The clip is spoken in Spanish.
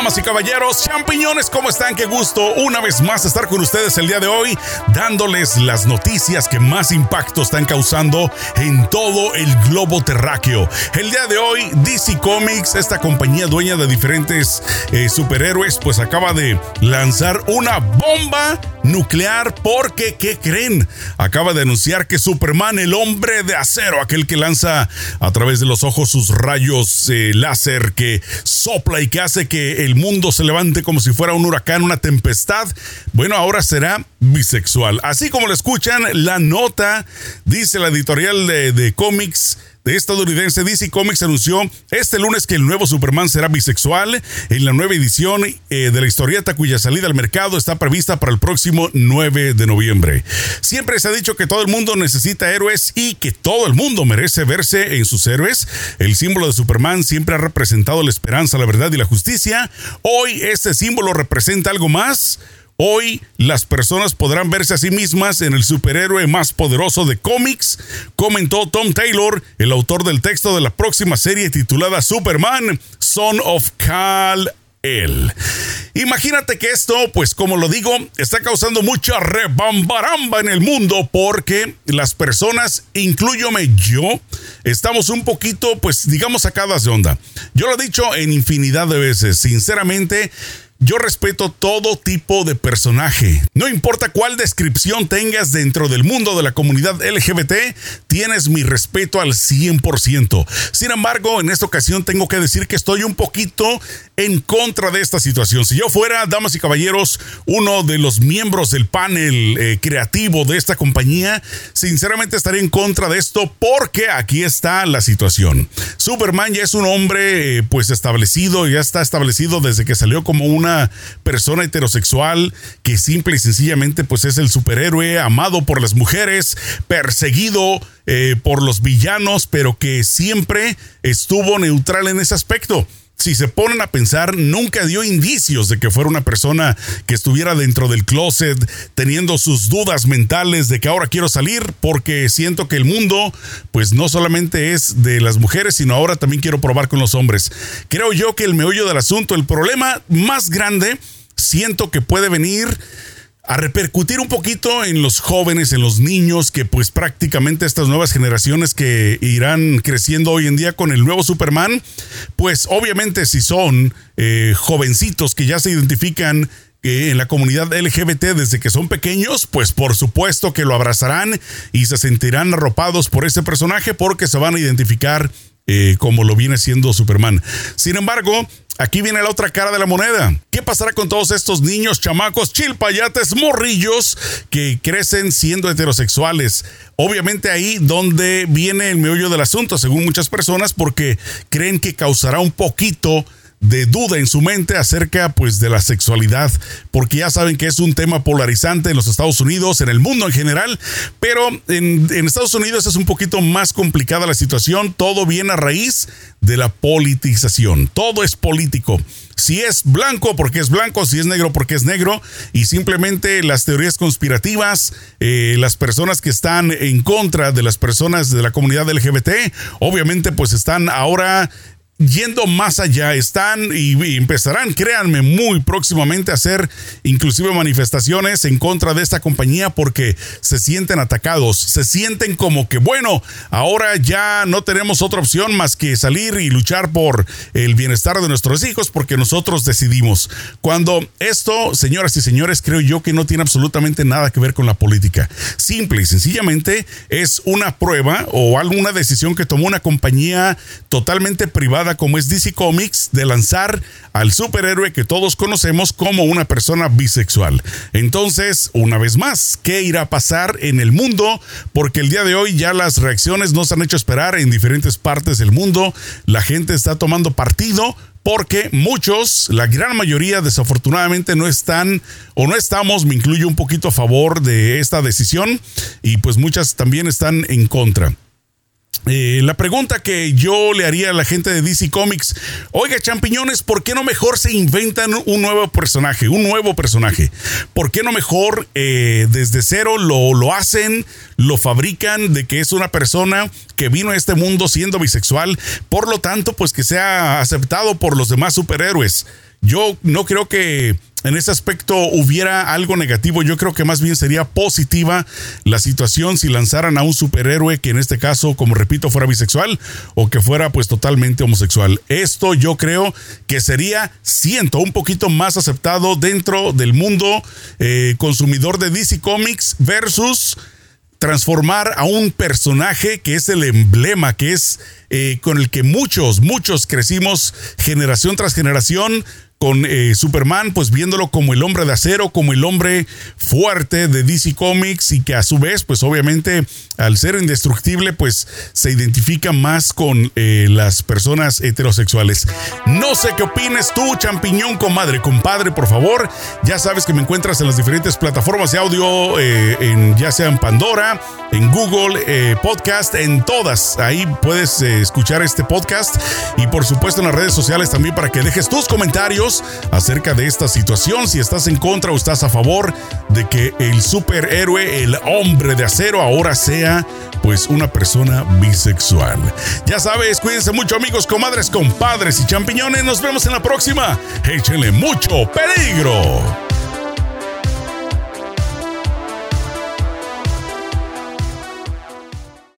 Damas y caballeros, champiñones, ¿cómo están? Qué gusto una vez más estar con ustedes el día de hoy, dándoles las noticias que más impacto están causando en todo el globo terráqueo. El día de hoy, DC Comics, esta compañía dueña de diferentes eh, superhéroes, pues acaba de lanzar una bomba nuclear porque, ¿qué creen? Acaba de anunciar que Superman, el hombre de acero, aquel que lanza a través de los ojos sus rayos eh, láser, que sopla y que hace que el mundo se levante como si fuera un huracán, una tempestad, bueno, ahora será bisexual. Así como lo escuchan, la nota, dice la editorial de, de cómics, de estadounidense DC Comics anunció este lunes que el nuevo Superman será bisexual en la nueva edición eh, de la historieta cuya salida al mercado está prevista para el próximo 9 de noviembre. Siempre se ha dicho que todo el mundo necesita héroes y que todo el mundo merece verse en sus héroes. El símbolo de Superman siempre ha representado la esperanza, la verdad y la justicia. Hoy este símbolo representa algo más Hoy las personas podrán verse a sí mismas en el superhéroe más poderoso de cómics, comentó Tom Taylor, el autor del texto de la próxima serie titulada Superman, Son of Kal el. Imagínate que esto, pues como lo digo, está causando mucha rebambaramba en el mundo porque las personas, incluyome yo, estamos un poquito, pues digamos, sacadas de onda. Yo lo he dicho en infinidad de veces, sinceramente, yo respeto todo tipo de personaje. No importa cuál descripción tengas dentro del mundo de la comunidad LGBT, tienes mi respeto al 100%. Sin embargo, en esta ocasión tengo que decir que estoy un poquito en contra de esta situación. Si yo fuera, damas y caballeros, uno de los miembros del panel eh, creativo de esta compañía, sinceramente estaría en contra de esto porque aquí está la situación. Superman ya es un hombre eh, pues establecido, ya está establecido desde que salió como una persona heterosexual que simple y sencillamente pues es el superhéroe amado por las mujeres, perseguido eh, por los villanos, pero que siempre estuvo neutral en ese aspecto si se ponen a pensar, nunca dio indicios de que fuera una persona que estuviera dentro del closet, teniendo sus dudas mentales de que ahora quiero salir porque siento que el mundo, pues no solamente es de las mujeres, sino ahora también quiero probar con los hombres. Creo yo que el meollo del asunto, el problema más grande, siento que puede venir a repercutir un poquito en los jóvenes, en los niños, que pues prácticamente estas nuevas generaciones que irán creciendo hoy en día con el nuevo Superman, pues obviamente si son eh, jovencitos que ya se identifican eh, en la comunidad LGBT desde que son pequeños, pues por supuesto que lo abrazarán y se sentirán arropados por ese personaje porque se van a identificar eh, como lo viene siendo Superman. Sin embargo, Aquí viene la otra cara de la moneda. ¿Qué pasará con todos estos niños, chamacos, chilpayates, morrillos que crecen siendo heterosexuales? Obviamente ahí donde viene el meollo del asunto, según muchas personas, porque creen que causará un poquito de duda en su mente acerca pues de la sexualidad, porque ya saben que es un tema polarizante en los Estados Unidos, en el mundo en general, pero en, Estados Unidos es un poquito más complicada la situación, todo viene a raíz de la politización, todo es político. Si es blanco porque es blanco, si es negro porque es negro, y simplemente las teorías conspirativas, eh, las personas que están en contra de las personas de la comunidad LGBT, obviamente pues están ahora yendo más allá, están y, empezarán, créanme, muy próximamente a hacer inclusive manifestaciones en contra de esta compañía porque se sienten atacados, se sienten como que, bueno, ahora ya no tenemos otra opción más que salir y luchar por el bienestar de nuestros hijos porque nosotros decidimos. Cuando esto, señoras y señores, creo yo que no tiene absolutamente nada que ver con la política. Simple y sencillamente es una prueba o alguna decisión que tomó una compañía totalmente privada como es DC Comics de lanzar al superhéroe que todos conocemos como una persona bisexual. Entonces, una vez más, ¿qué irá a pasar en el mundo? Porque el día de hoy ya las reacciones nos han hecho esperar en diferentes partes del mundo. La gente está tomando partido porque muchos, la gran mayoría desafortunadamente no están o no estamos, me incluyo un poquito a favor de esta decisión y pues muchas también están en contra. Eh, la pregunta que yo le haría a la gente de DC Comics, oiga champiñones, ¿por qué no mejor se inventan un nuevo personaje, un nuevo personaje? ¿Por qué no mejor eh, desde cero lo, lo hacen, lo fabrican de que es una persona que vino a este mundo siendo bisexual, por lo tanto, pues que sea aceptado por los demás superhéroes? Yo no creo que en ese aspecto hubiera algo negativo, yo creo que más bien sería positiva la situación si lanzaran a un superhéroe que en este caso, como repito, fuera bisexual o que fuera pues totalmente homosexual. Esto yo creo que sería, siento, un poquito más aceptado dentro del mundo eh, consumidor de DC Comics versus transformar a un personaje que es el emblema, que es eh, con el que muchos, muchos crecimos generación tras generación con eh, Superman, pues viéndolo como el hombre de acero, como el hombre fuerte de DC Comics y que a su vez, pues obviamente al ser indestructible, pues se identifica más con eh, las personas heterosexuales. No sé qué opines tú, champiñón, comadre, compadre, por favor. Ya sabes que me encuentras en las diferentes plataformas de audio, eh, en, ya sea en Pandora, en Google Podcast, en todas. Ahí puedes escuchar este podcast y por supuesto en las redes sociales también para que dejes tus acerca de esta situación, si estás en contra o estás a favor de que el superhéroe, el hombre de acero, ahora sea pues una persona bisexual. Ya sabes, cuídense mucho amigos, comadres, compadres y champiñones. Nos vemos en la próxima. Échenle mucho peligro.